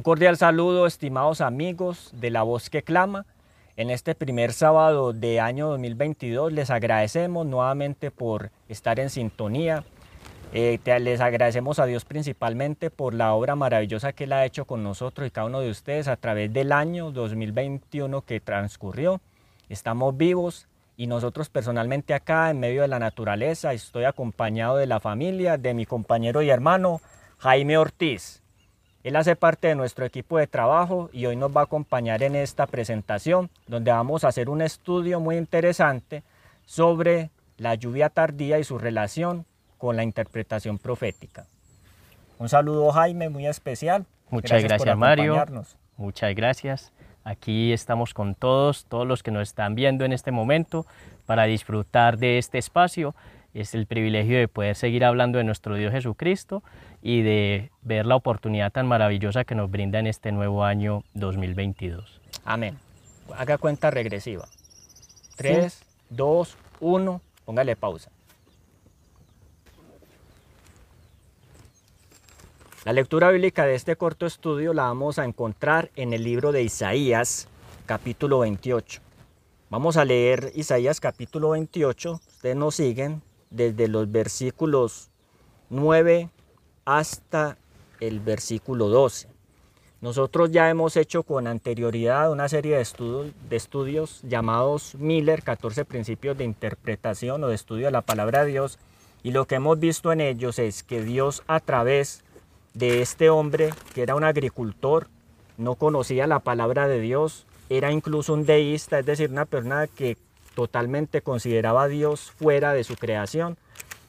Un cordial saludo, estimados amigos de La Voz que Clama. En este primer sábado de año 2022 les agradecemos nuevamente por estar en sintonía. Eh, les agradecemos a Dios principalmente por la obra maravillosa que Él ha hecho con nosotros y cada uno de ustedes a través del año 2021 que transcurrió. Estamos vivos y nosotros personalmente acá en medio de la naturaleza estoy acompañado de la familia, de mi compañero y hermano Jaime Ortiz. Él hace parte de nuestro equipo de trabajo y hoy nos va a acompañar en esta presentación donde vamos a hacer un estudio muy interesante sobre la lluvia tardía y su relación con la interpretación profética. Un saludo Jaime, muy especial. Muchas gracias, Mario. Muchas gracias. Aquí estamos con todos, todos los que nos están viendo en este momento para disfrutar de este espacio es el privilegio de poder seguir hablando de nuestro Dios Jesucristo y de ver la oportunidad tan maravillosa que nos brinda en este nuevo año 2022. Amén. Haga cuenta regresiva. 3, 2, 1, póngale pausa. La lectura bíblica de este corto estudio la vamos a encontrar en el libro de Isaías, capítulo 28. Vamos a leer Isaías capítulo 28. Ustedes nos siguen desde los versículos 9 hasta el versículo 12. Nosotros ya hemos hecho con anterioridad una serie de, estudios, llamados Miller, 14 principios de interpretación o de estudio de la palabra de Dios, y lo que hemos visto en ellos es que Dios a través de este hombre, que era un agricultor, no conocía la palabra de Dios, era incluso un deísta, es decir, una persona que totalmente consideraba a Dios fuera de su creación.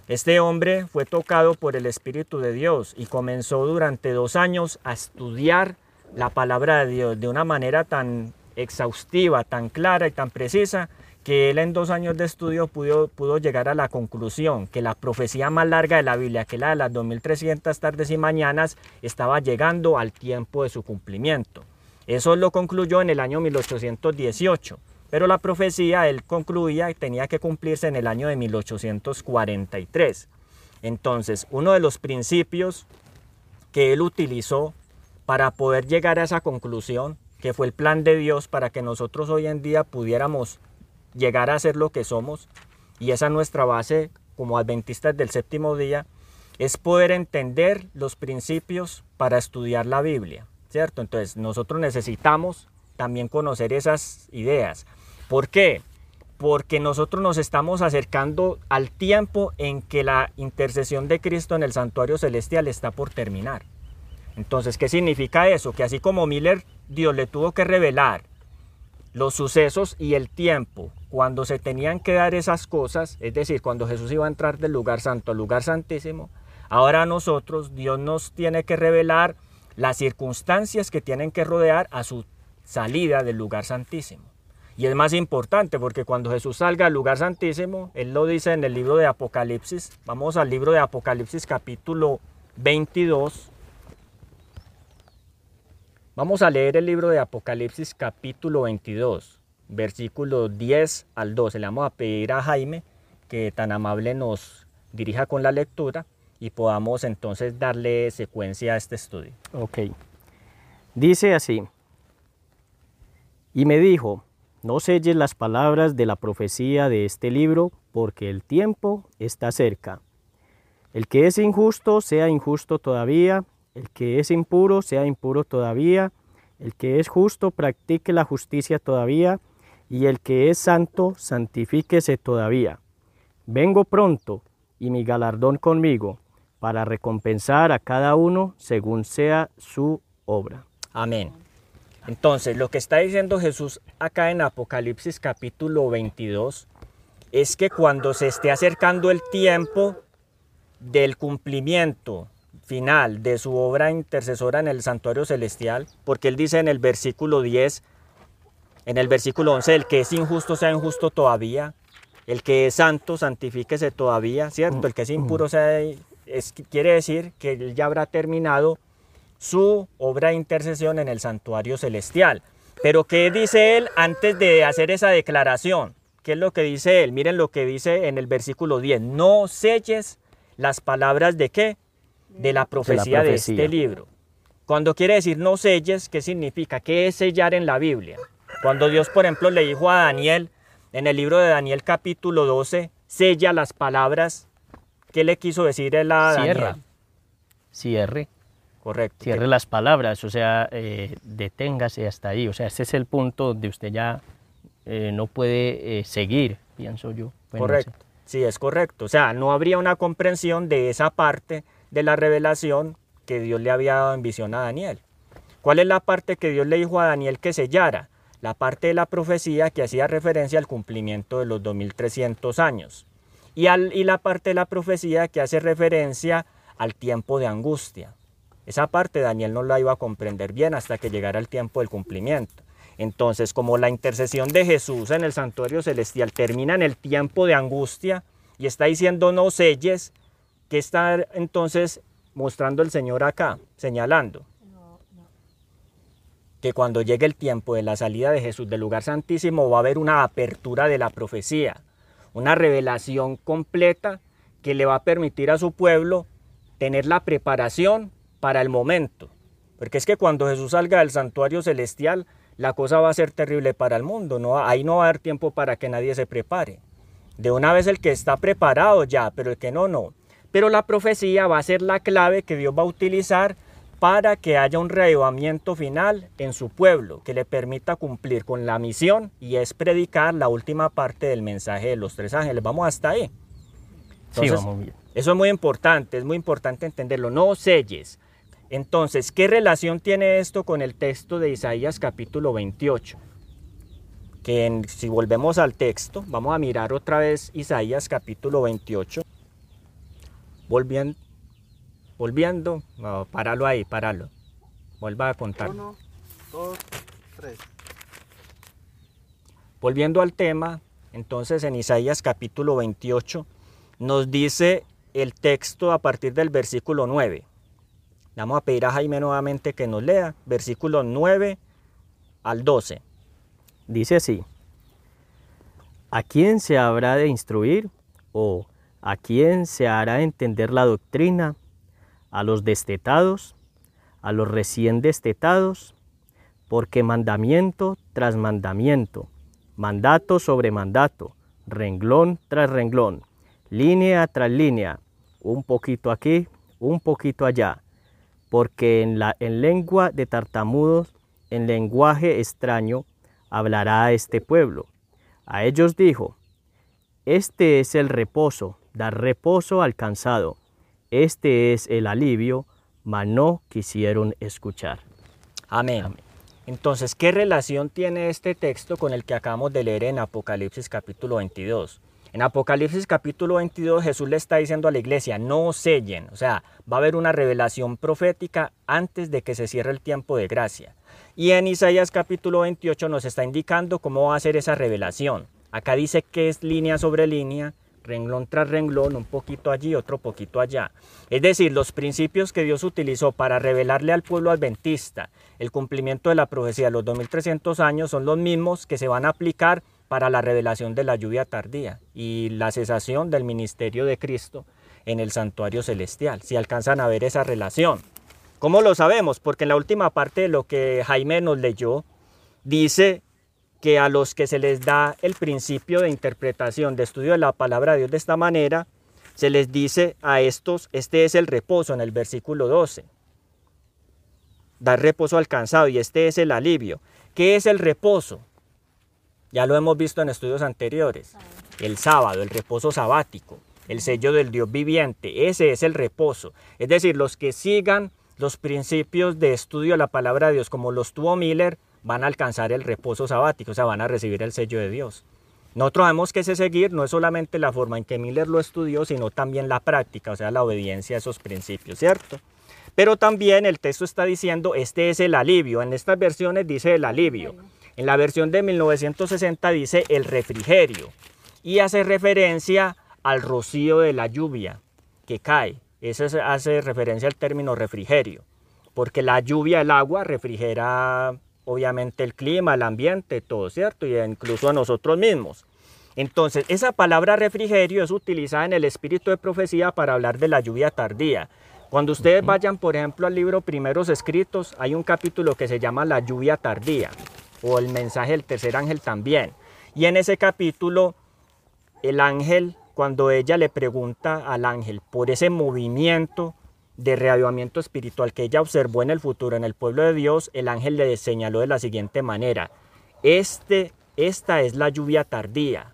Este hombre fue tocado por el Espíritu de Dios y comenzó durante dos años a estudiar la palabra de Dios de una manera tan exhaustiva, tan clara y tan precisa, que él en dos años de estudio pudo, pudo llegar a la conclusión que la profecía más larga de la Biblia, que la de las 2300 tardes y mañanas, estaba llegando al tiempo de su cumplimiento. Eso lo concluyó en el año 1818. Pero la profecía, él concluía, que tenía que cumplirse en el año de 1843. Entonces, uno de los principios que él utilizó para poder llegar a esa conclusión, que fue el plan de Dios para que nosotros hoy en día pudiéramos llegar a ser lo que somos, y esa es nuestra base como adventistas del séptimo día, es poder entender los principios para estudiar la Biblia, ¿cierto? Entonces, nosotros necesitamos también conocer esas ideas. ¿Por qué? Porque nosotros nos estamos acercando al tiempo en que la intercesión de Cristo en el santuario celestial está por terminar. Entonces, ¿qué significa eso? Que así como Miller, Dios le tuvo que revelar los sucesos y el tiempo cuando se tenían que dar esas cosas, es decir, cuando Jesús iba a entrar del lugar santo al lugar santísimo, ahora nosotros, Dios nos tiene que revelar las circunstancias que tienen que rodear a su salida del lugar santísimo. Y es más importante porque cuando Jesús salga al lugar santísimo, Él lo dice en el libro de Apocalipsis. Vamos al libro de Apocalipsis capítulo 22. Vamos a leer el libro de Apocalipsis capítulo 22, versículo 10 al 12. Le vamos a pedir a Jaime que tan amable nos dirija con la lectura y podamos entonces darle secuencia a este estudio. Ok. Dice así. Y me dijo, no selles las palabras de la profecía de este libro, porque el tiempo está cerca. El que es injusto sea injusto todavía, el que es impuro sea impuro todavía, el que es justo practique la justicia todavía, y el que es santo santifíquese todavía. Vengo pronto, y mi galardón conmigo, para recompensar a cada uno según sea su obra. Amén. Entonces, lo que está diciendo Jesús acá en Apocalipsis capítulo 22 es que cuando se esté acercando el tiempo del cumplimiento final de su obra intercesora en el santuario celestial, porque él dice en el versículo 10, en el versículo 11, el que es injusto sea injusto todavía, el que es santo santifíquese todavía, ¿cierto? El que es impuro sea, es, quiere decir que él ya habrá terminado su obra de intercesión en el santuario celestial. Pero ¿qué dice él antes de hacer esa declaración? ¿Qué es lo que dice él? Miren lo que dice en el versículo 10. No selles las palabras de qué? De la profecía de, este libro. Cuando quiere decir no selles, ¿qué significa? ¿Qué es sellar en la Biblia? Cuando Dios, por ejemplo, le dijo a Daniel, en el libro de Daniel capítulo 12, sella las palabras, ¿qué le quiso decir él a Daniel? Cierra. Cierre. Correcto. Cierre las palabras, o sea, eh, deténgase hasta ahí. O sea, ese es el punto donde usted ya eh, no puede eh, seguir, pienso yo. Bueno, correcto. Sí, es correcto. O sea, no habría una comprensión de esa parte de la revelación que Dios le había dado en visión a Daniel. ¿Cuál es la parte que Dios le dijo a Daniel que sellara? La parte de la profecía que hacía referencia al cumplimiento de los 2300 años. Y, al, y la parte de la profecía que hace referencia al tiempo de angustia. Esa parte Daniel no la iba a comprender bien hasta que llegara el tiempo del cumplimiento. Entonces, como la intercesión de Jesús en el santuario celestial termina en el tiempo de angustia y está diciendo no selles, ¿qué está entonces mostrando el Señor acá, señalando? Que cuando llegue el tiempo de la salida de Jesús del lugar santísimo va a haber una apertura de la profecía, una revelación completa que le va a permitir a su pueblo tener la preparación para el momento. Porque es que cuando Jesús salga del santuario celestial, la cosa va a ser terrible para el mundo. ¿no? Ahí no va a haber tiempo para que nadie se prepare. De una vez el que está preparado ya, pero el que no, no. Pero la profecía va a ser la clave que Dios va a utilizar para que haya un reavivamiento final en su pueblo, que le permita cumplir con la misión y es predicar la última parte del mensaje de los tres ángeles. Vamos hasta ahí. sí, vamos bien. Eso es muy importante, es muy importante entenderlo. No selles. Entonces, ¿qué relación tiene esto con el texto de Isaías capítulo 28? Que si volvemos al texto, vamos a mirar otra vez Isaías capítulo 28. Volviendo, volviendo, no, páralo ahí, páralo. Vuelva a contar. Uno, dos, tres. Volviendo al tema, entonces en Isaías capítulo 28 nos dice el texto a partir del versículo 9. Vamos a pedir a Jaime nuevamente que nos lea, versículo 9 al 12. Dice así, ¿a quién se habrá de instruir o a quién se hará entender la doctrina? ¿A los destetados? ¿A los recién destetados? Porque mandamiento tras mandamiento, mandato sobre mandato, renglón tras renglón, línea tras línea, un poquito aquí, un poquito allá, porque en, la, en lengua de tartamudos, en lenguaje extraño, hablará a este pueblo. A ellos dijo, Este es el reposo, dar reposo al cansado, este es el alivio, mas no quisieron escuchar. Amén. Amén. Entonces, ¿qué relación tiene este texto con el que acabamos de leer en Apocalipsis capítulo 22? En Apocalipsis capítulo 22 Jesús le está diciendo a la iglesia, no sellen, o sea, va a haber una revelación profética antes de que se cierre el tiempo de gracia. Y en Isaías capítulo 28 nos está indicando cómo va a ser esa revelación. Acá dice que es línea sobre línea, renglón tras renglón, un poquito allí, otro poquito allá. Es decir, los principios que Dios utilizó para revelarle al pueblo adventista el cumplimiento de la profecía de los 2300 años son los mismos que se van a aplicar para la revelación de la lluvia tardía y la cesación del ministerio de Cristo en el santuario celestial, si alcanzan a ver esa relación. ¿Cómo lo sabemos? Porque en la última parte de lo que Jaime nos leyó, dice que a los que se les da el principio de interpretación, de estudio de la palabra de Dios de esta manera, se les dice a estos, este es el reposo en el versículo 12. Dar reposo al cansado y este es el alivio. ¿Qué es el reposo? Ya lo hemos visto en estudios anteriores. El sábado, el reposo sabático, el sello del Dios viviente, ese es el reposo. Es decir, los que sigan los principios de estudio de la palabra de Dios como los tuvo Miller, van a alcanzar el reposo sabático, o sea, van a recibir el sello de Dios. Nosotros sabemos que ese seguir no es solamente la forma en que Miller lo estudió, sino también la práctica, o sea, la obediencia a esos principios, ¿cierto? Pero también el texto está diciendo, este es el alivio. En estas versiones dice el alivio. En la versión de 1960 dice el refrigerio y hace referencia al rocío de la lluvia que cae. Eso hace referencia al término refrigerio, porque la lluvia, el agua, refrigera obviamente el clima, el ambiente, todo, ¿cierto? Y incluso a nosotros mismos. Entonces, esa palabra refrigerio es utilizada en el espíritu de profecía para hablar de la lluvia tardía. Cuando ustedes vayan, por ejemplo, al libro Primeros Escritos, hay un capítulo que se llama La lluvia tardía o el mensaje del tercer ángel también. Y en ese capítulo, el ángel, cuando ella le pregunta al ángel por ese movimiento de reavivamiento espiritual que ella observó en el futuro en el pueblo de Dios, el ángel le señaló de la siguiente manera, este, esta es la lluvia tardía,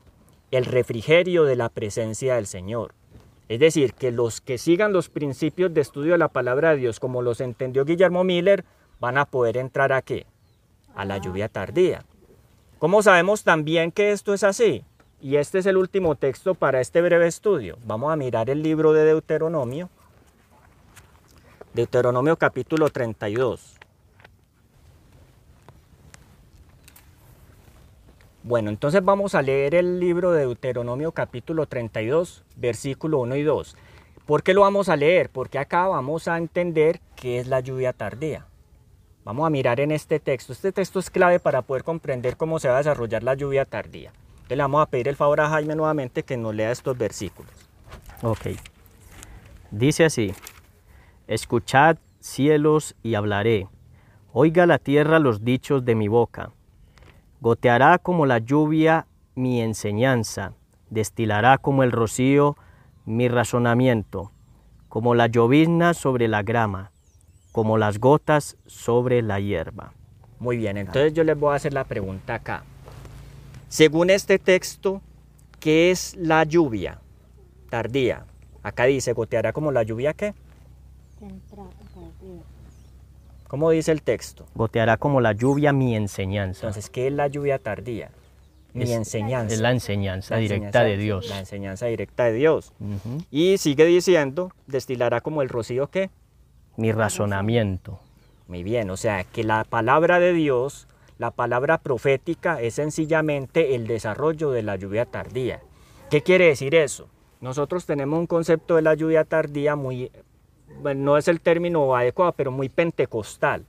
el refrigerio de la presencia del Señor. Es decir, que los que sigan los principios de estudio de la palabra de Dios, como los entendió Guillermo Miller, van a poder entrar a qué? A la lluvia tardía. ¿Cómo sabemos también que esto es así? Y este es el último texto para este breve estudio. Vamos a mirar el libro de Deuteronomio. Deuteronomio capítulo 32. Bueno, entonces vamos a leer el libro de Deuteronomio capítulo 32, versículo 1 y 2. ¿Por qué lo vamos a leer? Porque acá vamos a entender qué es la lluvia tardía. Vamos a mirar en este texto. Este texto es clave para poder comprender cómo se va a desarrollar la lluvia tardía. Le vamos a pedir el favor a Jaime nuevamente que nos lea estos versículos. Ok. Dice así, escuchad cielos y hablaré, oiga la tierra los dichos de mi boca. Goteará como la lluvia mi enseñanza, destilará como el rocío mi razonamiento, como la llovizna sobre la grama, como las gotas sobre la hierba. Muy bien, entonces yo les voy a hacer la pregunta acá. Según este texto, ¿qué es la lluvia tardía? Acá dice, goteará como la lluvia qué? ¿Cómo dice el texto? Goteará como la lluvia mi enseñanza. Entonces, ¿qué es la lluvia tardía? Mi Es- enseñanza. Es la enseñanza La directa enseñanza- de Dios. La enseñanza directa de Dios. Y sigue diciendo, destilará como el rocío qué? Mi razonamiento. Muy bien, o sea que la palabra de Dios, la palabra profética es sencillamente el desarrollo de la lluvia tardía. ¿Qué quiere decir eso? Nosotros tenemos un concepto de la lluvia tardía muy, bueno, no es el término adecuado, pero muy pentecostal,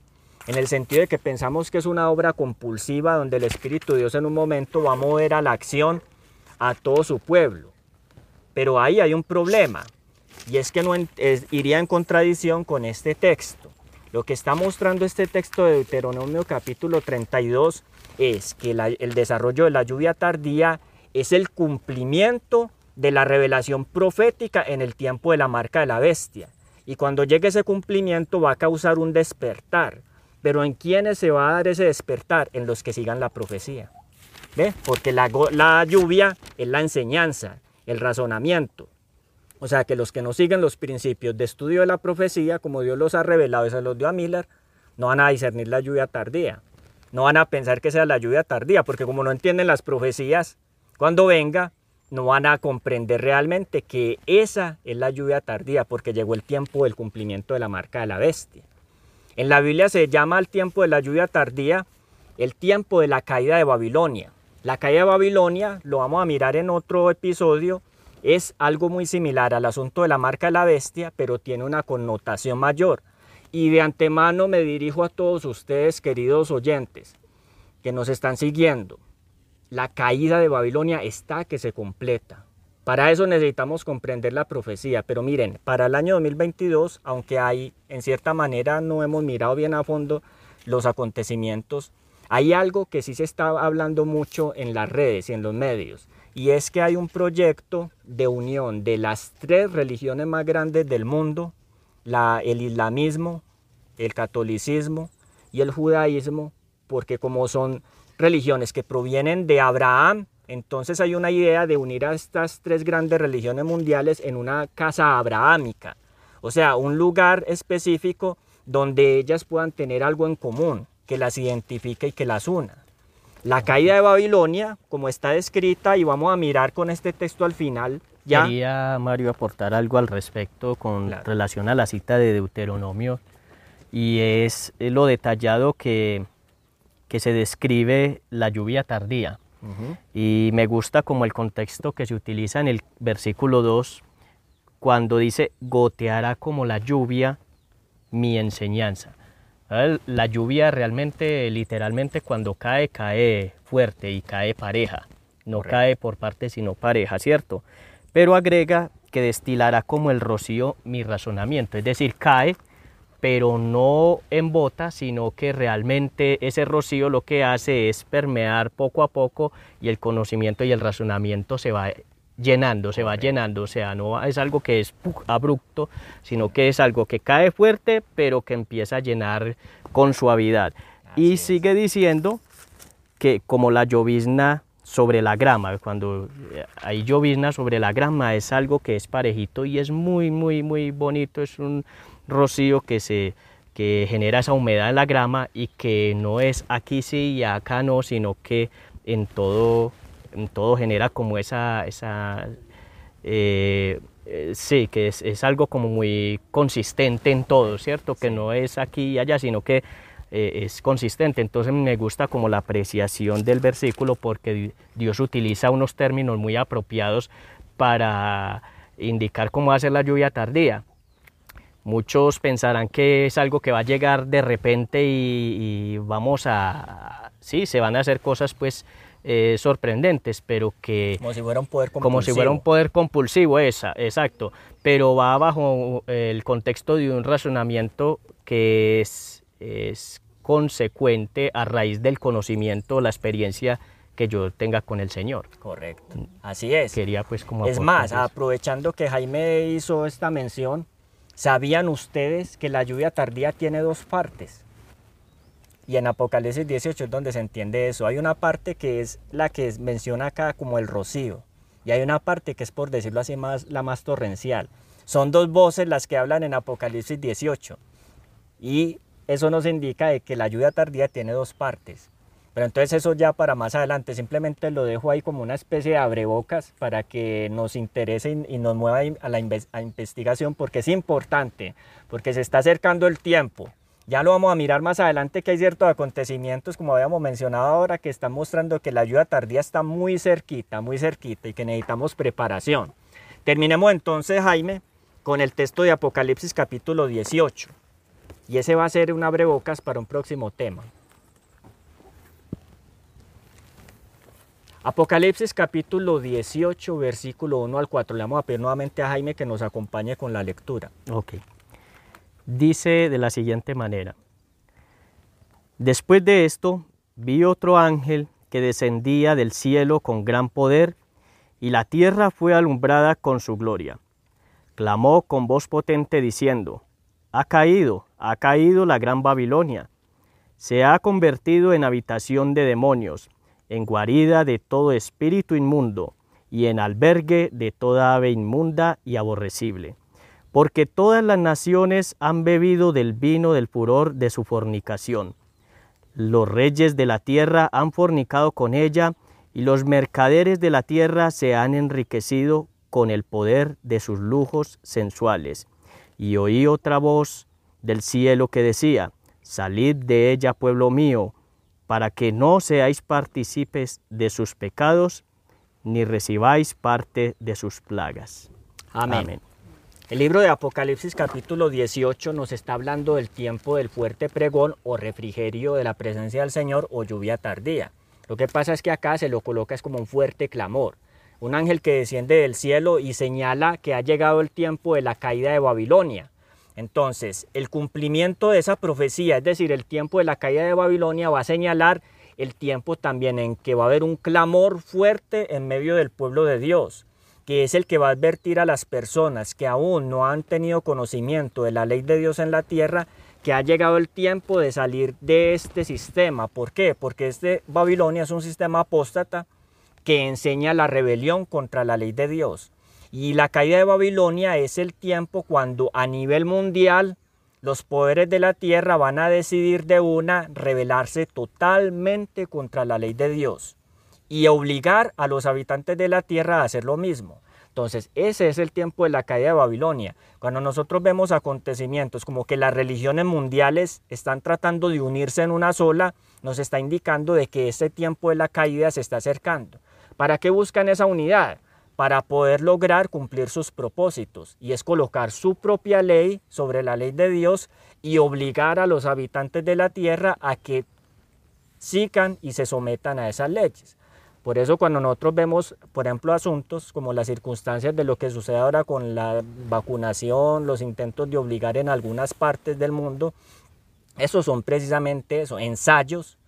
en el sentido de que pensamos que es una obra compulsiva donde el Espíritu de Dios en un momento va a mover a la acción a todo su pueblo. Pero ahí hay un problema, y es que no iría en contradicción con este texto. Lo que está mostrando este texto de Deuteronomio capítulo 32 es que el desarrollo de la lluvia tardía es el cumplimiento de la revelación profética en el tiempo de la marca de la bestia. Y cuando llegue ese cumplimiento va a causar un despertar. Pero ¿en quiénes se va a dar ese despertar? En los que sigan la profecía. ¿Ve? Porque la lluvia es la enseñanza, el razonamiento. O sea que los que no siguen los principios de estudio de la profecía, como Dios los ha revelado y se los dio a Miller, no van a discernir la lluvia tardía. No van a pensar que sea la lluvia tardía, porque como no entienden las profecías, cuando venga, no van a comprender realmente que esa es la lluvia tardía, porque llegó el tiempo del cumplimiento de la marca de la bestia. En la Biblia se llama al tiempo de la lluvia tardía el tiempo de la caída de Babilonia. La caída de Babilonia, lo vamos a mirar en otro episodio, es algo muy similar al asunto de la marca de la bestia, pero tiene una connotación mayor. Y de antemano me dirijo a todos ustedes, queridos oyentes, que nos están siguiendo. La caída de Babilonia está que se completa. Para eso necesitamos comprender la profecía, pero miren, para el año 2022, aunque hay, en cierta manera, no hemos mirado bien a fondo los acontecimientos, hay algo que sí se está hablando mucho en las redes y en los medios, y es que hay un proyecto de unión de las tres religiones más grandes del mundo, el islamismo, el catolicismo y el judaísmo, porque como son religiones que provienen de Abraham, entonces hay una idea de unir a estas tres grandes religiones mundiales en una casa abrahámica, o sea, un lugar específico donde ellas puedan tener algo en común, que las identifique y que las una. La caída de Babilonia, como está descrita, y vamos a mirar con este texto al final, ya Quería, Mario, aportar algo al respecto con Claro. relación a la cita de Deuteronomio y es lo detallado que, que se describe la lluvia tardía. Y me gusta como el contexto que se utiliza en el versículo 2, cuando dice, goteará como la lluvia mi enseñanza. La lluvia realmente, literalmente, cuando cae, cae fuerte y cae pareja. No Correcto. cae por parte, sino pareja, ¿cierto? Pero agrega que destilará como el rocío mi razonamiento. Es decir, cae, pero no en bota, sino que realmente ese rocío lo que hace es permear poco a poco y el conocimiento y el razonamiento se va llenando, se va llenando, o sea, no es algo que es abrupto, sino que es algo que cae fuerte, pero que empieza a llenar con suavidad. y sigue diciendo que como la llovizna sobre la grama, cuando eh, hay llovizna sobre la grama es algo que es parejito y es muy, muy, muy bonito, es un rocío que se que genera esa humedad en la grama y que no es aquí sí y acá no, sino que en todo, todo genera como esa, esa eh, eh, sí, que es, es, algo como muy consistente en todo, ¿cierto? Que no es aquí y allá, sino que eh, es consistente. Entonces me gusta como la apreciación del versículo porque Dios utiliza unos términos muy apropiados para indicar cómo va a ser la lluvia tardía. Muchos pensarán que es algo que va a llegar de repente y, vamos a, sí, se van a hacer cosas pues eh, sorprendentes, pero que... Como si fuera un poder compulsivo. Como si fuera un poder compulsivo, esa, exacto. Pero va bajo el contexto de un razonamiento que es es consecuente a raíz del conocimiento, la experiencia que yo tenga con el Señor. Correcto, así es. Quería pues como... Es más, aprovechando que Jaime hizo esta mención, ¿sabían ustedes que la lluvia tardía tiene dos partes? Y en Apocalipsis 18 es donde se entiende eso. Hay una parte que es la que menciona acá como el rocío. Y hay una parte que es, por decirlo así, más, la más torrencial. Son dos voces las que hablan en Apocalipsis 18. Y eso nos indica de que la lluvia tardía tiene dos partes. Pero entonces eso ya para más adelante, simplemente lo dejo ahí como una especie de abrebocas para que nos interese y, nos mueva a la investigación porque es importante, porque se está acercando el tiempo. Ya lo vamos a mirar más adelante que hay ciertos acontecimientos, como habíamos mencionado ahora, que están mostrando que la lluvia tardía está muy cerquita, muy cerquita y que necesitamos preparación. Terminemos entonces, Jaime, con el texto de Apocalipsis capítulo 18. Y ese va a ser un abrebocas para un próximo tema. Apocalipsis capítulo 18, versículo 1 al 4. Le vamos a pedir nuevamente a Jaime que nos acompañe con la lectura. Ok. Dice de la siguiente manera. Después de esto, vi otro ángel que descendía del cielo con gran poder, y la tierra fue alumbrada con su gloria. Clamó con voz potente diciendo, ha caído, ha caído la gran Babilonia. Se ha convertido en habitación de demonios, en guarida de todo espíritu inmundo y en albergue de toda ave inmunda y aborrecible. Porque todas las naciones han bebido del vino del furor de su fornicación. Los reyes de la tierra han fornicado con ella, y los mercaderes de la tierra se han enriquecido con el poder de sus lujos sensuales y oí otra voz del cielo que decía, Salid de ella, pueblo mío, para que no seáis partícipes de sus pecados, ni recibáis parte de sus plagas. Amén. El libro de Apocalipsis capítulo 18 nos está hablando del tiempo del fuerte pregón o refrigerio de la presencia del Señor o lluvia tardía. Lo que pasa es que acá se lo coloca es como un fuerte clamor un ángel que desciende del cielo y señala que ha llegado el tiempo de la caída de Babilonia. Entonces, el cumplimiento de esa profecía, es decir, el tiempo de la caída de Babilonia, va a señalar el tiempo también en que va a haber un clamor fuerte en medio del pueblo de Dios, que es el que va a advertir a las personas que aún no han tenido conocimiento de la ley de Dios en la tierra, que ha llegado el tiempo de salir de este sistema. ¿Por qué? Porque este Babilonia es un sistema apóstata que enseña la rebelión contra la ley de Dios. Y la caída de Babilonia es el tiempo cuando a nivel mundial los poderes de la tierra van a decidir de una rebelarse totalmente contra la ley de Dios y obligar a los habitantes de la tierra a hacer lo mismo. Entonces, ese es el tiempo de la caída de Babilonia. Cuando nosotros vemos acontecimientos como que las religiones mundiales están tratando de unirse en una sola, nos está indicando de que ese tiempo de la caída se está acercando. ¿Para qué buscan esa unidad? Para poder lograr cumplir sus propósitos y es colocar su propia ley sobre la ley de Dios y obligar a los habitantes de la tierra a que sigan y se sometan a esas leyes. Por eso cuando nosotros vemos, por ejemplo, asuntos como las circunstancias de lo que sucede ahora con la vacunación, los intentos de obligar en algunas partes del mundo, esos son precisamente eso, ensayos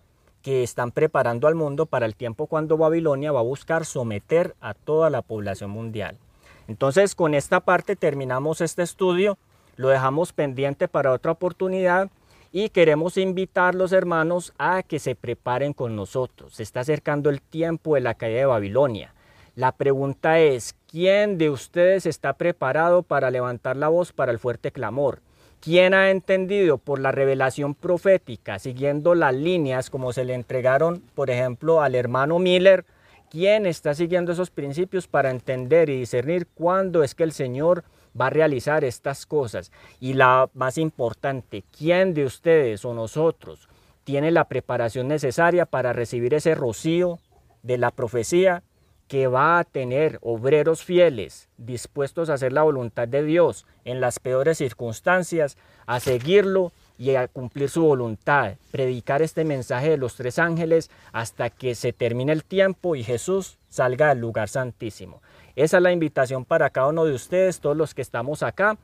que están preparando al mundo para el tiempo cuando Babilonia va a buscar someter a toda la población mundial. Entonces, con esta parte terminamos este estudio, lo dejamos pendiente para otra oportunidad y queremos invitar los hermanos a que se preparen con nosotros. Se está acercando el tiempo de la caída de Babilonia. La pregunta es, ¿quién de ustedes está preparado para levantar la voz para el fuerte clamor? ¿Quién ha entendido por la revelación profética, siguiendo las líneas como se le entregaron, por ejemplo, al hermano Miller? ¿Quién está siguiendo esos principios para entender y discernir cuándo es que el Señor va a realizar estas cosas. Y la más importante, ¿quién de ustedes o nosotros tiene la preparación necesaria para recibir ese rocío de la profecía que va a tener obreros fieles, dispuestos a hacer la voluntad de Dios en las peores circunstancias, a seguirlo y a cumplir su voluntad, predicar este mensaje de los tres ángeles hasta que se termine el tiempo y Jesús salga del lugar santísimo. Esa es la invitación para cada uno de ustedes, todos los que estamos acá.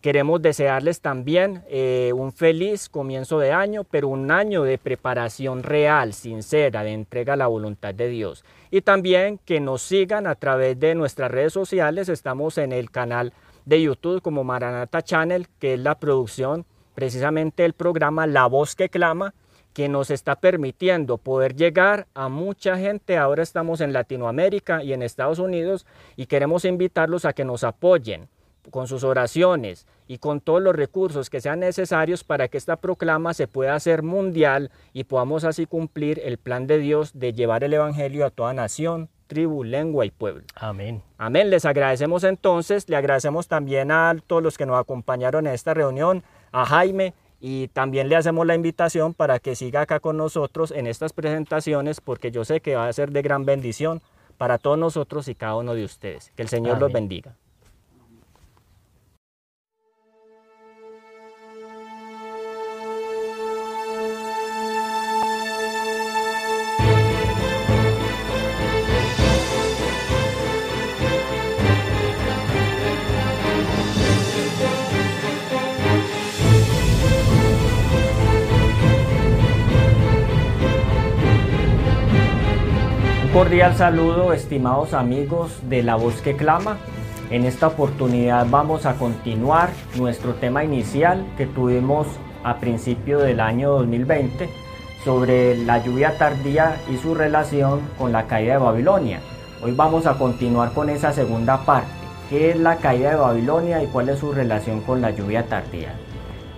Queremos desearles también eh, un feliz comienzo de año, pero un año de preparación real, sincera, de entrega a la voluntad de Dios. Y también que nos sigan a través de nuestras redes sociales. Estamos en el canal de YouTube como Maranata Channel, que es la producción precisamente del programa La Voz que Clama que nos está permitiendo poder llegar a mucha gente. Ahora estamos en Latinoamérica y en Estados Unidos y queremos invitarlos a que nos apoyen con sus oraciones y con todos los recursos que sean necesarios para que esta proclama se pueda hacer mundial y podamos así cumplir el plan de Dios de llevar el Evangelio a toda nación, tribu, lengua y pueblo. Amén. Amén. Les agradecemos entonces, le agradecemos también a todos los que nos acompañaron en esta reunión, a Jaime, y también le hacemos la invitación para que siga acá con nosotros en estas presentaciones porque yo sé que va a ser de gran bendición para todos nosotros y cada uno de ustedes. Que el Señor los bendiga. Cordial saludo, estimados amigos de La Voz que Clama. En esta oportunidad vamos a continuar nuestro tema inicial que tuvimos a principio del año 2020 sobre la lluvia tardía y su relación con la caída de Babilonia. Hoy vamos a continuar con esa segunda parte, qué es la caída de Babilonia y cuál es su relación con la lluvia tardía.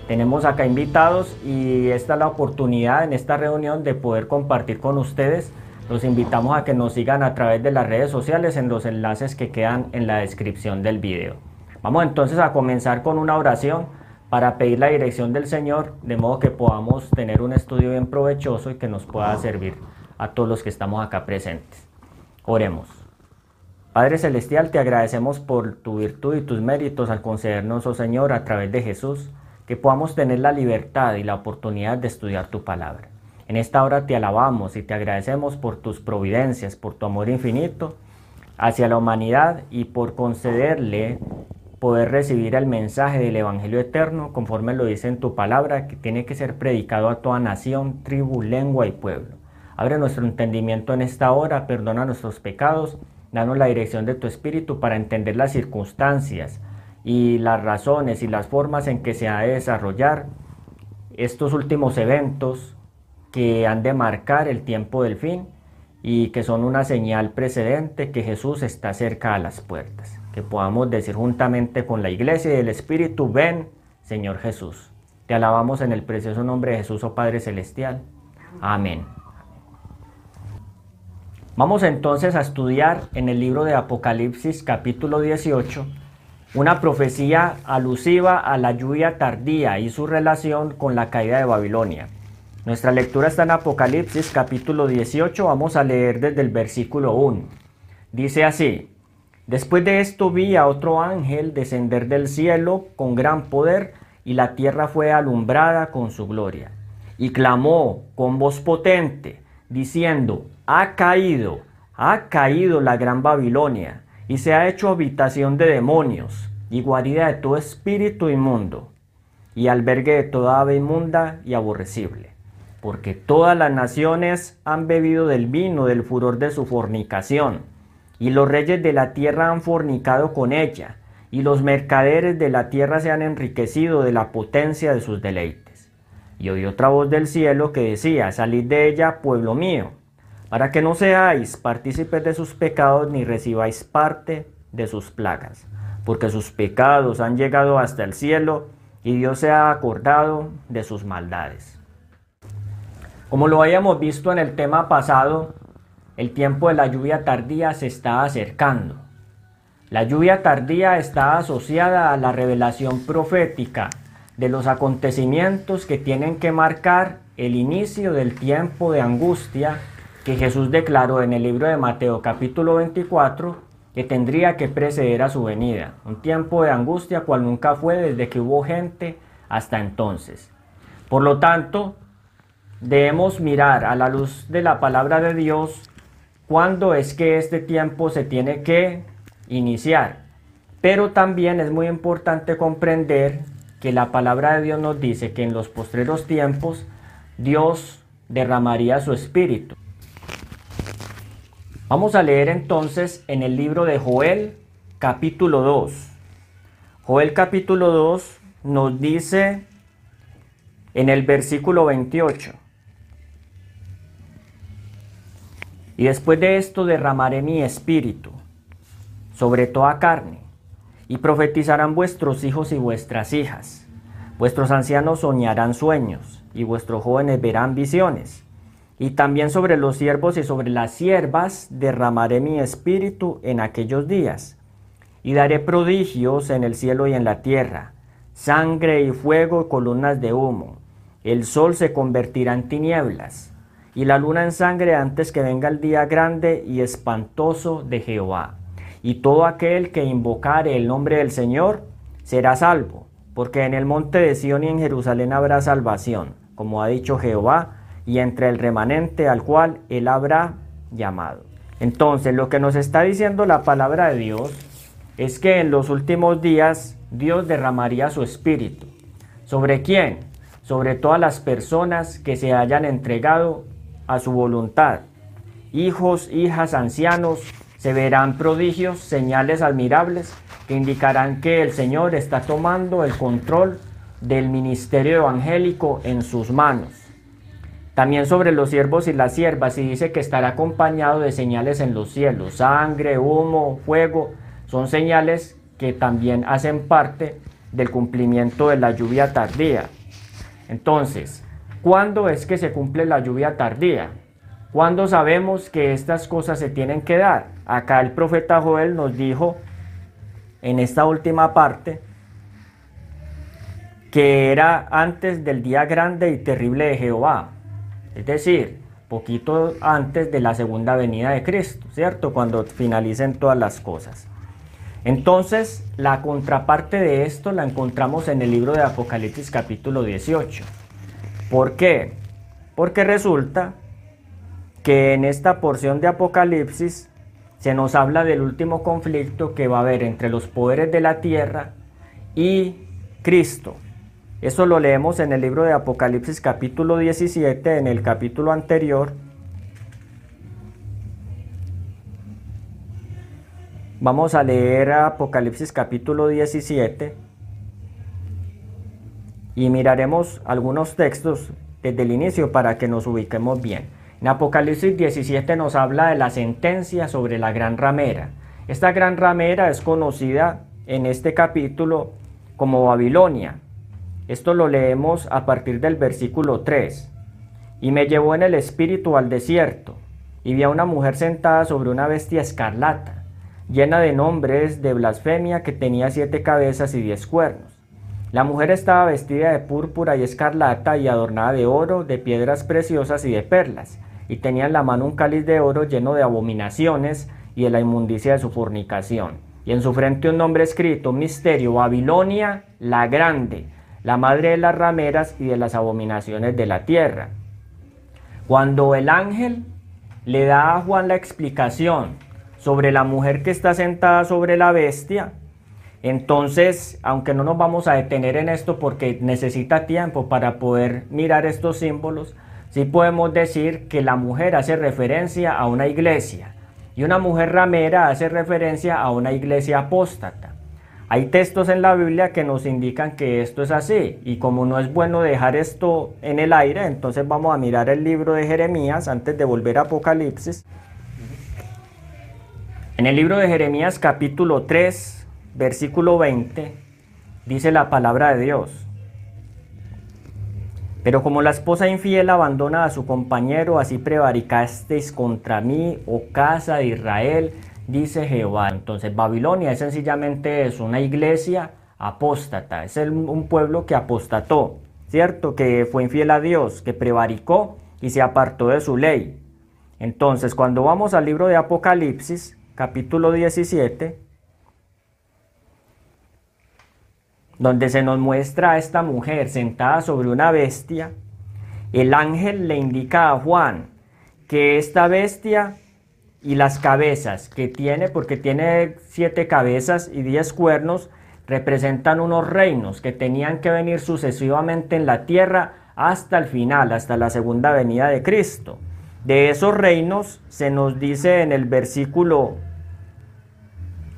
Tenemos acá invitados y esta es la oportunidad en esta reunión de poder compartir con ustedes los invitamos a que nos sigan a través de las redes sociales en los enlaces que quedan en la descripción del video. Vamos entonces a comenzar con una oración para pedir la dirección del Señor, de modo que podamos tener un estudio bien provechoso y que nos pueda servir a todos los que estamos acá presentes. Oremos. Padre Celestial, te agradecemos por tu virtud y tus méritos al concedernos, oh Señor, a través de Jesús, que podamos tener la libertad y la oportunidad de estudiar tu palabra. En esta hora te alabamos y te agradecemos por tus providencias, por tu amor infinito hacia la humanidad y por concederle poder recibir el mensaje del Evangelio eterno conforme lo dice en tu palabra que tiene que ser predicado a toda nación, tribu, lengua y pueblo. Abre nuestro entendimiento en esta hora, perdona nuestros pecados, danos la dirección de tu espíritu para entender las circunstancias y las razones y las formas en que se ha de desarrollar estos últimos eventos que han de marcar el tiempo del fin y que son una señal precedente que Jesús está cerca a las puertas. Que podamos decir juntamente con la iglesia y el Espíritu, ven, Señor Jesús. Te alabamos en el precioso nombre de Jesús, oh Padre Celestial. Amén. Vamos entonces a estudiar en el libro de Apocalipsis capítulo 18 una profecía alusiva a la lluvia tardía y su relación con la caída de Babilonia. Nuestra lectura está en Apocalipsis capítulo 18, vamos a leer desde el versículo 1. Dice así, Después de esto vi a otro ángel descender del cielo con gran poder y la tierra fue alumbrada con su gloria. Y clamó con voz potente, diciendo, ha caído, Ha caído la gran Babilonia y se ha hecho habitación de demonios y guarida de todo espíritu inmundo y albergue de toda ave inmunda y aborrecible. Porque todas las naciones han bebido del vino del furor de su fornicación, y los reyes de la tierra han fornicado con ella, y los mercaderes de la tierra se han enriquecido de la potencia de sus deleites. Y oí otra voz del cielo que decía, Salid de ella, pueblo mío, para que no seáis partícipes de sus pecados ni recibáis parte de sus plagas, porque sus pecados han llegado hasta el cielo y Dios se ha acordado de sus maldades. Como lo habíamos visto en el tema pasado, el tiempo de la lluvia tardía se está acercando. La lluvia tardía está asociada a la revelación profética de los acontecimientos que tienen que marcar el inicio del tiempo de angustia que Jesús declaró en el libro de Mateo capítulo 24 que tendría que preceder a su venida, un tiempo de angustia cual nunca fue desde que hubo gente hasta entonces. Por lo tanto, debemos mirar a la luz de la palabra de Dios cuándo es que este tiempo se tiene que iniciar. Pero también es muy importante comprender que la palabra de Dios nos dice que en los postreros tiempos Dios derramaría su espíritu. Vamos a leer entonces en el libro de Joel capítulo 2. Joel capítulo 2 nos dice en el versículo 28. Y después de esto derramaré mi espíritu sobre toda carne, y profetizarán vuestros hijos y vuestras hijas. Vuestros ancianos soñarán sueños, y vuestros jóvenes verán visiones y también sobre los siervos y sobre las siervas derramaré mi espíritu en aquellos días. Y daré prodigios en el cielo y en la tierra, sangre y fuego y columnas de humo. El sol se convertirá en tinieblas, y la luna en sangre antes que venga el día grande y espantoso de Jehová. Y todo aquel que invocare el nombre del Señor será salvo, porque en el monte de Sión y en Jerusalén habrá salvación, como ha dicho Jehová, y entre el remanente al cual él habrá llamado. Entonces, lo que nos está diciendo la palabra de Dios es que en los últimos días Dios derramaría su espíritu. ¿Sobre quién? Sobre todas las personas que se hayan entregado a su voluntad. Hijos, hijas, ancianos, se verán prodigios, señales admirables que indicarán que el Señor está tomando el control del ministerio evangélico en sus manos. También sobre los siervos y las siervas, y dice que estará acompañado de señales en los cielos, sangre, humo, fuego, son señales que también hacen parte del cumplimiento de la lluvia tardía. Entonces, ¿cuándo es que se cumple la lluvia tardía? ¿Cuándo sabemos que estas cosas se tienen que dar? Acá el profeta Joel nos dijo en esta última parte que era antes del día grande y terrible de Jehová es decir, poquito antes de la segunda venida de Cristo, ¿cierto? Cuando finalicen todas las cosas. Entonces, la contraparte de esto la encontramos en el libro de Apocalipsis capítulo 18. ¿Por qué? Porque resulta que en esta porción de Apocalipsis se nos habla del último conflicto que va a haber entre los poderes de la tierra y Cristo. Eso lo leemos en el libro de Apocalipsis capítulo 17, en el capítulo anterior. Vamos a leer Apocalipsis capítulo 17 y miraremos algunos textos desde el inicio para que nos ubiquemos bien. En Apocalipsis 17 nos habla de la sentencia sobre la gran ramera. Esta gran ramera es conocida en este capítulo como Babilonia, esto lo leemos a partir del versículo 3. Y me llevó en el espíritu al desierto, y vi a una mujer sentada sobre una bestia escarlata, llena de nombres de blasfemia que tenía siete cabezas y diez cuernos. La mujer estaba vestida de púrpura y escarlata y adornada de oro, de piedras preciosas y de perlas, y tenía en la mano un cáliz de oro lleno de abominaciones y de la inmundicia de su fornicación. Y en su frente un nombre escrito, misterio, Babilonia la grande, la madre de las rameras y de las abominaciones de la tierra. Cuando el ángel le da a Juan la explicación sobre la mujer que está sentada sobre la bestia. Entonces, aunque no nos vamos a detener en esto porque necesita tiempo para poder mirar estos símbolos, sí podemos decir que la mujer hace referencia a una iglesia y una mujer ramera hace referencia a una iglesia apóstata. Hay textos en la Biblia que nos indican que esto es así y como no es bueno dejar esto en el aire, entonces vamos a mirar el libro de Jeremías antes de volver a Apocalipsis. En el libro de Jeremías capítulo 3, versículo 20, dice la palabra de Dios. Pero como la esposa infiel abandona a su compañero, así prevaricasteis contra mí, oh casa de Israel, dice Jehová. Entonces Babilonia es sencillamente eso, una iglesia apóstata, es un pueblo que apostató, ¿cierto? Que fue infiel a Dios, que prevaricó y se apartó de su ley. Entonces, cuando vamos al libro de Apocalipsis, capítulo 17, donde se nos muestra a esta mujer sentada sobre una bestia, el ángel le indica a Juan que esta bestia y las cabezas que tiene, porque tiene siete cabezas y diez cuernos, representan unos reinos que tenían que venir sucesivamente en la tierra hasta el final, hasta la segunda venida de Cristo. De esos reinos se nos dice en el versículo,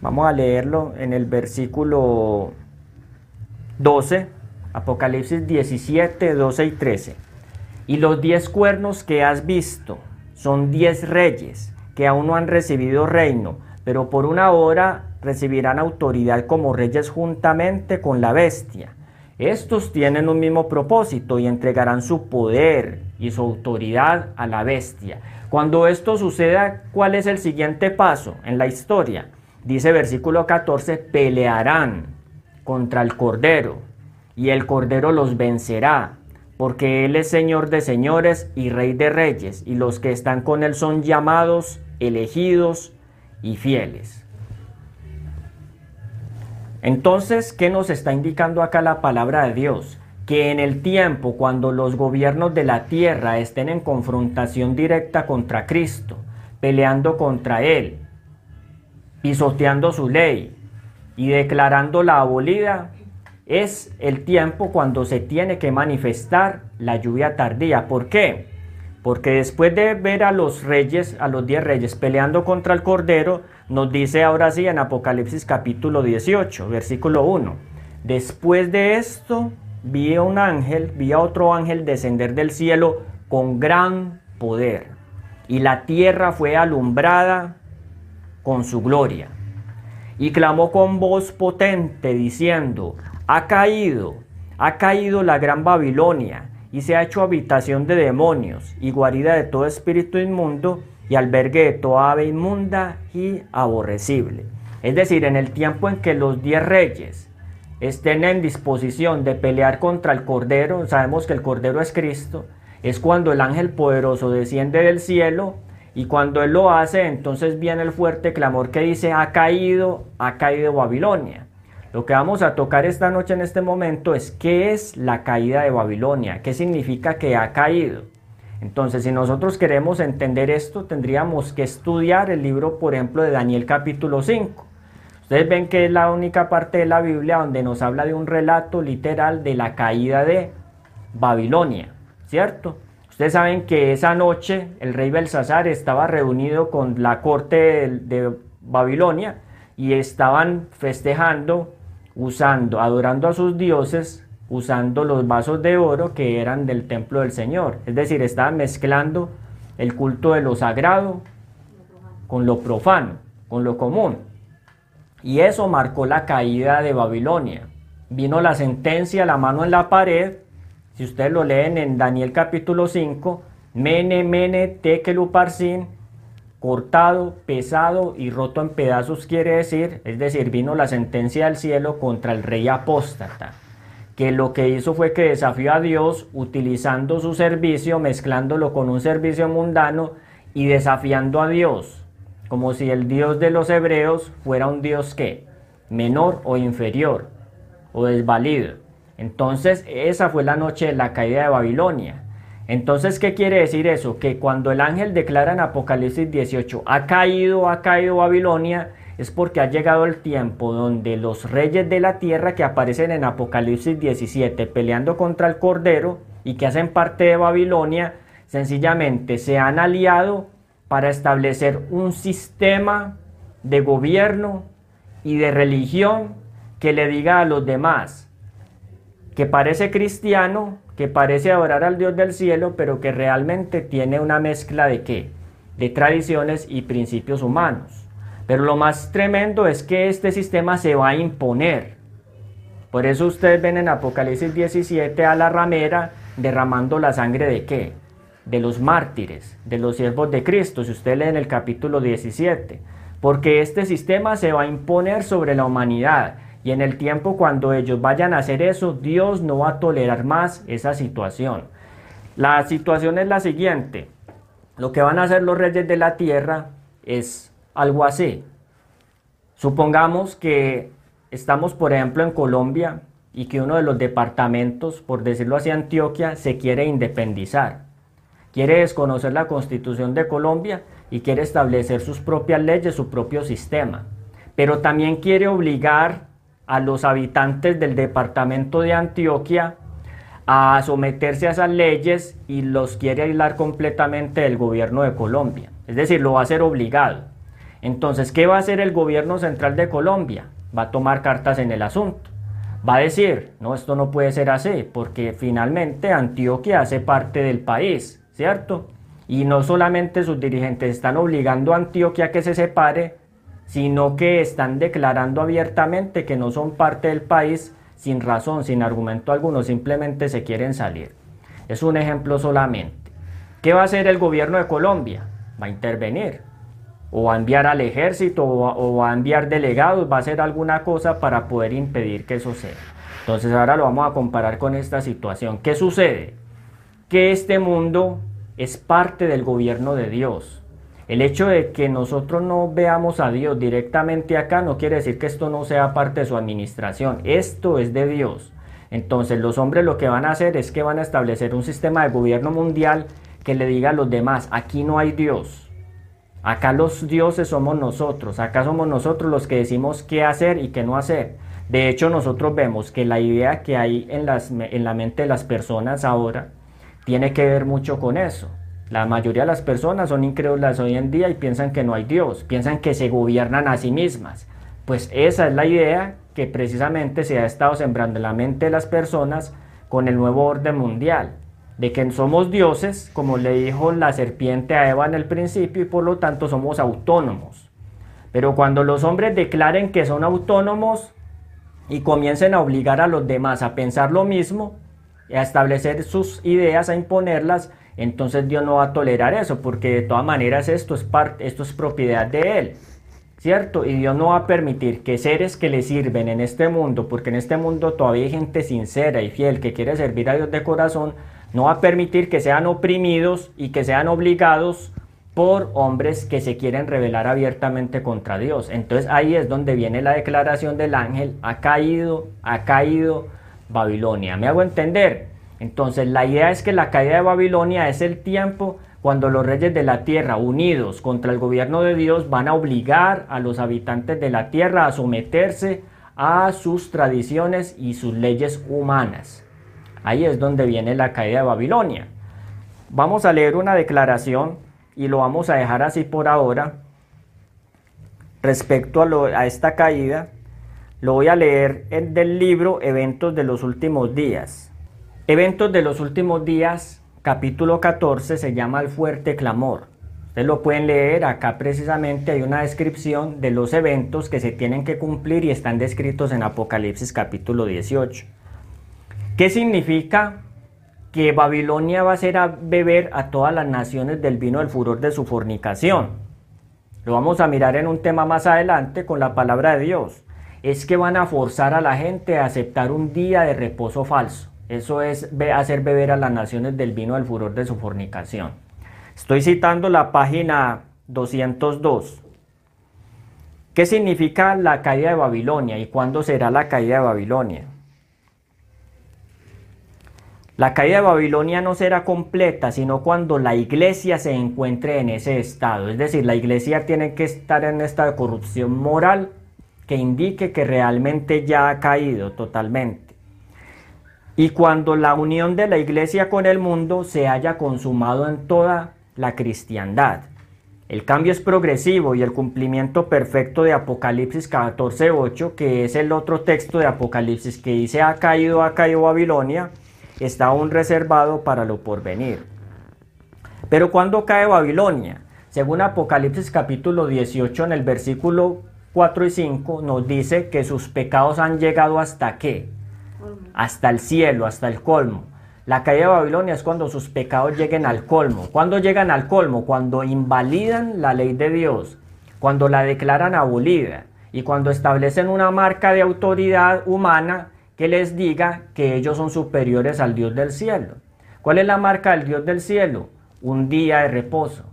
vamos a leerlo en el versículo 12, Apocalipsis 17, 12 y 13. Y los diez cuernos que has visto son diez reyes que aún no han recibido reino, pero por una hora recibirán autoridad como reyes juntamente con la bestia. Estos tienen un mismo propósito y entregarán su poder y su autoridad a la bestia. Cuando esto suceda, ¿cuál es el siguiente paso en la historia? Dice versículo 14, pelearán contra el Cordero y el Cordero los vencerá porque Él es Señor de señores y Rey de reyes, y los que están con Él son llamados elegidos y fieles. Entonces, ¿qué nos está indicando acá la palabra de Dios? Que en el tiempo cuando los gobiernos de la tierra estén en confrontación directa contra Cristo, peleando contra Él, pisoteando su ley y declarándola abolida, es el tiempo cuando se tiene que manifestar la lluvia tardía. ¿Por qué? Porque después de ver a los reyes, a los diez reyes peleando contra el Cordero, nos dice ahora sí en Apocalipsis capítulo 18, versículo 1. Después de esto, vi a un ángel, vi a otro ángel descender del cielo con gran poder. Y la tierra fue alumbrada con su gloria. Y clamó con voz potente diciendo, ha caído, ha caído la gran Babilonia y se ha hecho habitación de demonios y guarida de todo espíritu inmundo y albergue de toda ave inmunda y aborrecible. Es decir, en el tiempo en que los diez reyes estén en disposición de pelear contra el Cordero, sabemos que el Cordero es Cristo, es cuando el ángel poderoso desciende del cielo y cuando él lo hace, entonces viene el fuerte clamor que dice, ha caído, ha caído Babilonia. Lo que vamos a tocar esta noche en este momento es qué es la caída de Babilonia, qué significa que ha caído. Entonces, si nosotros queremos entender esto, tendríamos que estudiar el libro, por ejemplo, de Daniel capítulo 5. Ustedes ven que es la única parte de la Biblia donde nos habla de un relato literal de la caída de Babilonia, ¿cierto? Ustedes saben que esa noche el rey Belsasar estaba reunido con la corte de, de Babilonia y estaban festejando usando, adorando a sus dioses, usando los vasos de oro que eran del templo del Señor. Es decir, estaban mezclando el culto de lo sagrado con lo profano, con lo común. Y eso marcó la caída de Babilonia. Vino la sentencia, la mano en la pared. Si ustedes lo leen en Daniel capítulo 5, Mene, Mene, Tekeluparsin, cortado, pesado y roto en pedazos quiere decir, es decir, vino la sentencia del cielo contra el rey apóstata, que lo que hizo fue que desafió a Dios utilizando su servicio, mezclándolo con un servicio mundano y desafiando a Dios, como si el Dios de los hebreos fuera un Dios que menor o inferior o desvalido. Entonces esa fue la noche de la caída de Babilonia. Entonces, ¿qué quiere decir eso? Que cuando el ángel declara en Apocalipsis 18, ha caído, ha caído Babilonia, es porque ha llegado el tiempo donde los reyes de la tierra que aparecen en Apocalipsis 17 peleando contra el Cordero y que hacen parte de Babilonia, sencillamente se han aliado para establecer un sistema de gobierno y de religión que le diga a los demás que parece cristiano, que parece adorar al Dios del cielo, pero que realmente tiene una mezcla de qué? De tradiciones y principios humanos. Pero lo más tremendo es que este sistema se va a imponer. Por eso ustedes ven en Apocalipsis 17 a la ramera derramando la sangre de qué? De los mártires, de los siervos de Cristo, si usted lee en el capítulo 17. Porque este sistema se va a imponer sobre la humanidad. Y en el tiempo cuando ellos vayan a hacer eso, Dios no va a tolerar más esa situación. La situación es la siguiente. Lo que van a hacer los reyes de la tierra es algo así. Supongamos que estamos, por ejemplo, en Colombia y que uno de los departamentos, por decirlo así, Antioquia, se quiere independizar. Quiere desconocer la constitución de Colombia y quiere establecer sus propias leyes, su propio sistema. Pero también quiere obligar a los habitantes del departamento de Antioquia a someterse a esas leyes y los quiere aislar completamente del gobierno de Colombia. Es decir, lo va a hacer obligado. Entonces, ¿qué va a hacer el gobierno central de Colombia? Va a tomar cartas en el asunto. Va a decir, no, esto no puede ser así, porque finalmente Antioquia hace parte del país, ¿cierto? Y no solamente sus dirigentes están obligando a Antioquia a que se separe, sino que están declarando abiertamente que no son parte del país sin razón, sin argumento alguno, simplemente se quieren salir. Es un ejemplo solamente. ¿Qué va a hacer el gobierno de Colombia? Va a intervenir o va a enviar al ejército o va, a enviar delegados, va a hacer alguna cosa para poder impedir que eso sea. Entonces ahora lo vamos a comparar con esta situación. ¿Qué sucede? Que este mundo es parte del gobierno de Dios. El hecho de que nosotros no veamos a Dios directamente acá no quiere decir que esto no sea parte de su administración. Esto es de Dios. Entonces los hombres lo que van a hacer es que van a establecer un sistema de gobierno mundial que le diga a los demás, aquí no hay Dios. Acá los dioses somos nosotros, acá somos nosotros los que decimos qué hacer y qué no hacer. De hecho, nosotros vemos que la idea que hay en, en la mente de las personas ahora tiene que ver mucho con eso. La mayoría de las personas son incrédulas hoy en día y piensan que no hay Dios, piensan que se gobiernan a sí mismas. Pues esa es la idea que precisamente se ha estado sembrando en la mente de las personas con el nuevo orden mundial de que somos dioses, como le dijo la serpiente a Eva en el principio, y por lo tanto somos autónomos. Pero cuando los hombres declaren que son autónomos y comiencen a obligar a los demás a pensar lo mismo, a establecer sus ideas, a imponerlas, entonces Dios no va a tolerar eso, porque de todas maneras esto es, parte, esto es propiedad de Él. ¿Cierto? Y Dios no va a permitir que seres que le sirven en este mundo, porque en este mundo todavía hay gente sincera y fiel que quiere servir a Dios de corazón, no va a permitir que sean oprimidos y que sean obligados por hombres que se quieren rebelar abiertamente contra Dios. Entonces ahí es donde viene la declaración del ángel, ha caído, ha caído Babilonia. ¿Me hago entender? Entonces la idea es que la caída de Babilonia es el tiempo cuando los reyes de la tierra, unidos contra el gobierno de Dios, van a obligar a los habitantes de la tierra a someterse a sus tradiciones y sus leyes humanas. Ahí es donde viene la caída de Babilonia. Vamos a leer una declaración y lo vamos a dejar así por ahora respecto a, esta caída. Lo voy a leer del libro Eventos de los Últimos Días. Eventos de los Últimos Días, capítulo 14, se llama El Fuerte Clamor. Ustedes lo pueden leer, acá precisamente hay una descripción de los eventos que se tienen que cumplir y están descritos en Apocalipsis capítulo 18. ¿Qué significa que Babilonia va a hacer a beber a todas las naciones del vino del furor de su fornicación? Lo vamos a mirar en un tema más adelante con la palabra de Dios. Es que van a forzar a la gente a aceptar un día de reposo falso. Eso es hacer beber a las naciones del vino del furor de su fornicación. Estoy citando la página 202. ¿Qué significa la caída de Babilonia y cuándo será la caída de Babilonia? La caída de Babilonia no será completa, sino cuando la iglesia se encuentre en ese estado. Es decir, la iglesia tiene que estar en esta corrupción moral que indique que realmente ya ha caído totalmente. Y cuando la unión de la iglesia con el mundo se haya consumado en toda la cristiandad. El cambio es progresivo y el cumplimiento perfecto de Apocalipsis 14.8, que es el otro texto de Apocalipsis que dice ha caído, ha caído Babilonia, está aún reservado para lo porvenir. Pero cuando cae Babilonia? Según Apocalipsis capítulo 18 en el versículo 4 y 5 nos dice que sus pecados han llegado hasta qué? Hasta el cielo, hasta el colmo. La caída de Babilonia es cuando sus pecados lleguen al colmo. ¿Cuándo llegan al colmo? Cuando invalidan la ley de Dios, cuando la declaran abolida y cuando establecen una marca de autoridad humana que les diga que ellos son superiores al Dios del cielo. ¿Cuál es la marca del Dios del cielo? Un día de reposo,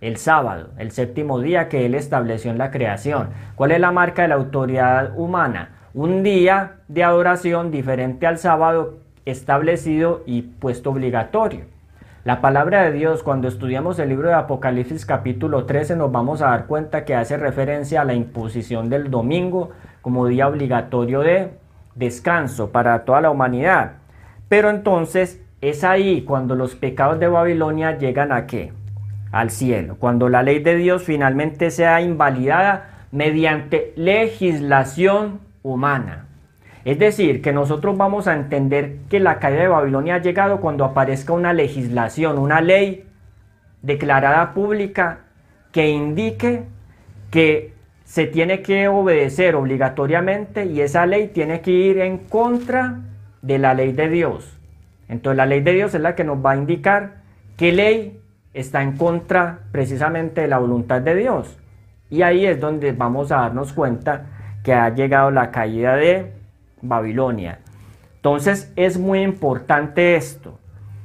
el sábado, el séptimo día que Él estableció en la creación. ¿Cuál es la marca de la autoridad humana? Un día de adoración diferente al sábado establecido y puesto obligatorio. La palabra de Dios, cuando estudiamos el libro de Apocalipsis capítulo 13, nos vamos a dar cuenta que hace referencia a la imposición del domingo como día obligatorio de descanso para toda la humanidad. Pero entonces es ahí cuando los pecados de Babilonia llegan a qué? Al cielo. Cuando la ley de Dios finalmente sea invalidada mediante legislación humana. Es decir, que nosotros vamos a entender que la caída de Babilonia ha llegado cuando aparezca una legislación, una ley declarada pública que indique que se tiene que obedecer obligatoriamente y esa ley tiene que ir en contra de la ley de Dios. Entonces la ley de Dios es la que nos va a indicar qué ley está en contra precisamente de la voluntad de Dios. Y ahí es donde vamos a darnos cuenta que ha llegado la caída de Babilonia. Entonces es muy importante esto.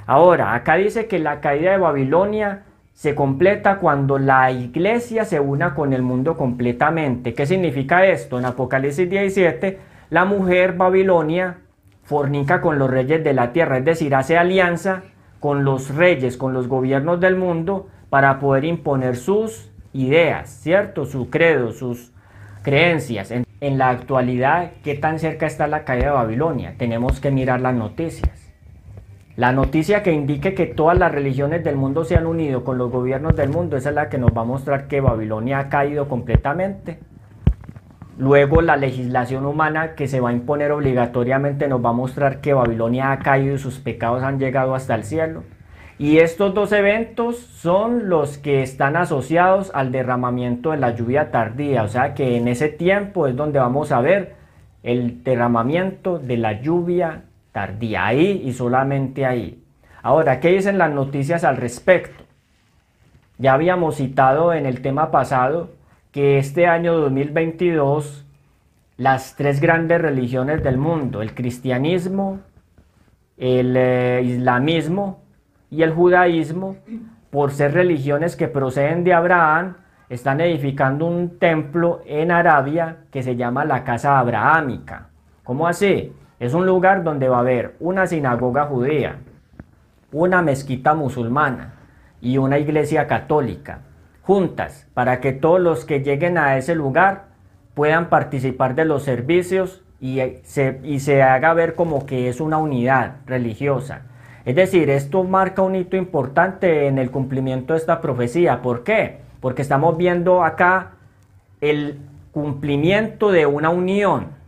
Ahora, acá dice que la caída de Babilonia se completa cuando la iglesia se una con el mundo completamente. ¿Qué significa esto? En Apocalipsis 17, la mujer Babilonia fornica con los reyes de la tierra, es decir, hace alianza con los reyes, con los gobiernos del mundo para poder imponer sus ideas, ¿cierto? Su credo, sus creencias. En, la actualidad, ¿qué tan cerca está la caída de Babilonia? Tenemos que mirar las noticias. La noticia que indique que todas las religiones del mundo se han unido con los gobiernos del mundo, esa es la que nos va a mostrar que Babilonia ha caído completamente. Luego la legislación humana que se va a imponer obligatoriamente nos va a mostrar que Babilonia ha caído y sus pecados han llegado hasta el cielo. Y estos dos eventos son los que están asociados al derramamiento de la lluvia tardía, o sea que en ese tiempo es donde vamos a ver el derramamiento de la lluvia tardía, ahí y solamente ahí. Ahora, ¿qué dicen las noticias al respecto? Ya habíamos citado en el tema pasado que este año 2022 las tres grandes religiones del mundo, el cristianismo, el eh, islamismo y el judaísmo, por ser religiones que proceden de Abraham, están edificando un templo en Arabia que se llama la Casa Abrahámica. ¿Cómo así? Es un lugar donde va a haber una sinagoga judía, una mezquita musulmana y una iglesia católica, juntas, para que todos los que lleguen a ese lugar puedan participar de los servicios y se, y se haga ver como que es una unidad religiosa. Es decir, esto marca un hito importante en el cumplimiento de esta profecía. ¿Por qué? Porque estamos viendo acá el cumplimiento de una unión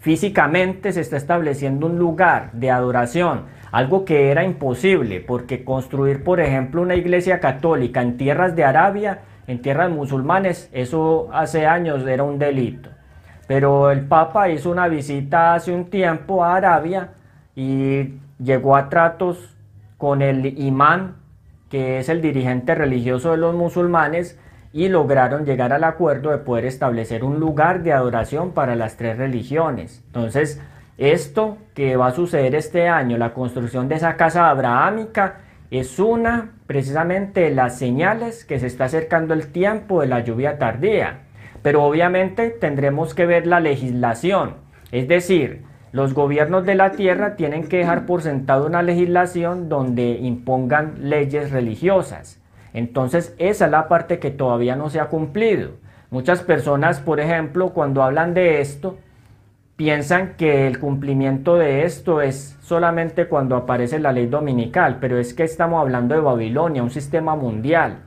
Físicamente se está estableciendo un lugar de adoración, algo que era imposible, porque construir, por ejemplo, una iglesia católica en tierras de Arabia, en tierras musulmanes, eso hace años era un delito. Pero el Papa hizo una visita hace un tiempo a Arabia y llegó a tratos con el imán, que es el dirigente religioso de los musulmanes, y lograron llegar al acuerdo de poder establecer un lugar de adoración para las tres religiones. Entonces, esto que va a suceder este año, la construcción de esa casa abrahámica, es una precisamente de las señales que se está acercando el tiempo de la lluvia tardía. Pero obviamente tendremos que ver la legislación, es decir, los gobiernos de la tierra tienen que dejar por sentado una legislación donde impongan leyes religiosas. Entonces esa es la parte que todavía no se ha cumplido. Muchas personas, por ejemplo, cuando hablan de esto, piensan que el cumplimiento de esto es solamente cuando aparece la ley dominical, pero es que estamos hablando de Babilonia, un sistema mundial.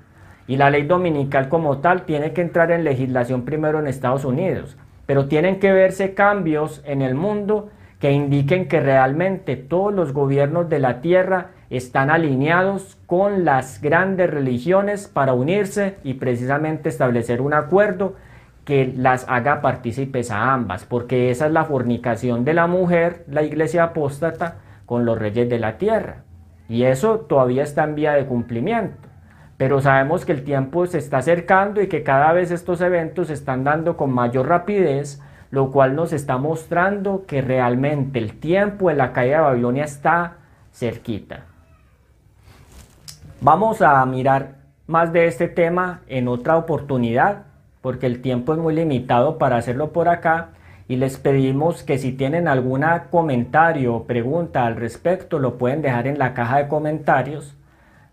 Y la ley dominical como tal tiene que entrar en legislación primero en Estados Unidos pero tienen que verse cambios en el mundo que indiquen que realmente todos los gobiernos de la tierra están alineados con las grandes religiones para unirse y precisamente establecer un acuerdo que las haga partícipes a ambas, porque esa es la fornicación de la mujer, la iglesia apóstata, con los reyes de la tierra. Y eso todavía está en vía de cumplimiento pero sabemos que el tiempo se está acercando y que cada vez estos eventos se están dando con mayor rapidez, lo cual nos está mostrando que realmente el tiempo de la caída de Babilonia está cerquita. Vamos a mirar más de este tema en otra oportunidad, porque el tiempo es muy limitado para hacerlo por acá y les pedimos que si tienen algún comentario o pregunta al respecto lo pueden dejar en la caja de comentarios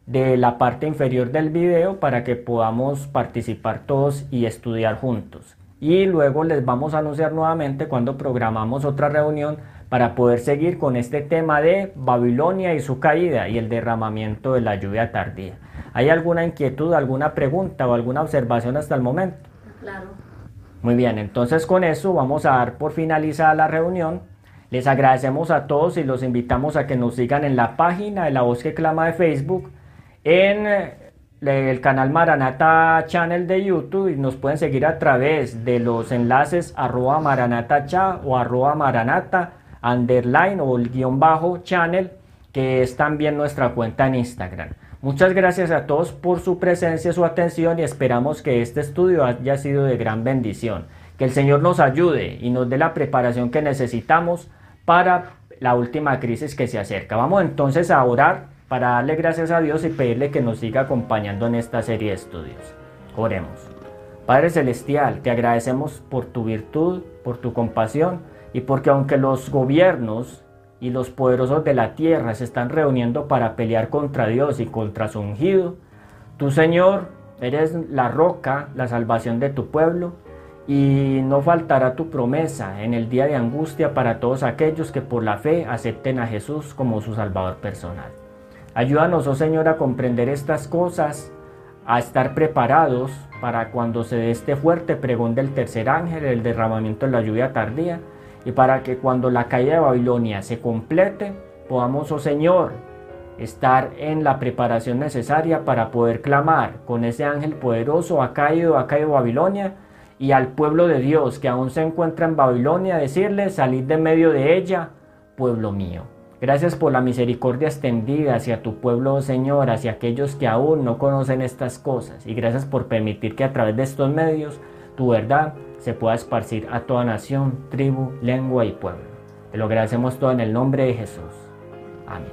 de la parte inferior del video para que podamos participar todos y estudiar juntos. Y luego les vamos a anunciar nuevamente cuando programamos otra reunión para poder seguir con este tema de Babilonia y su caída y el derramamiento de la lluvia tardía. ¿Hay alguna inquietud, alguna pregunta o alguna observación hasta el momento? Claro. Muy bien, entonces con eso vamos a dar por finalizada la reunión. Les agradecemos a todos y los invitamos a que nos sigan en la página de La Voz que Clama de Facebook en eh, el canal Maranata Channel de YouTube y nos pueden seguir a través de los enlaces arroba maranata cha o arroba maranata underline o el guion bajo channel que es también nuestra cuenta en Instagram. Muchas gracias a todos por su presencia, su atención y esperamos que este estudio haya sido de gran bendición. Que el Señor nos ayude y nos dé la preparación que necesitamos para la última crisis que se acerca. Vamos entonces a orar para darle gracias a Dios y pedirle que nos siga acompañando en esta serie de estudios. Oremos. Padre Celestial, te agradecemos por tu virtud, por tu compasión y porque aunque los gobiernos y los poderosos de la tierra se están reuniendo para pelear contra Dios y contra su ungido, tú Señor eres la roca, la salvación de tu pueblo y no faltará tu promesa en el día de angustia para todos aquellos que por la fe acepten a Jesús como su Salvador personal. Ayúdanos, oh Señor, a comprender estas cosas, a estar preparados para cuando se dé este fuerte pregón del tercer ángel, el derramamiento de la lluvia tardía, y para que cuando la caída de Babilonia se complete, podamos, oh Señor, estar en la preparación necesaria para poder clamar con ese ángel poderoso, ha caído, ha caído Babilonia, y al pueblo de Dios que aún se encuentra en Babilonia, decirle, salid de medio de ella, pueblo mío. Gracias por la misericordia extendida hacia tu pueblo, Señor, hacia aquellos que aún no conocen estas cosas. Y gracias por permitir que a través de estos medios tu verdad se pueda esparcir a toda nación, tribu, lengua y pueblo. Te lo agradecemos todo en el nombre de Jesús. Amén.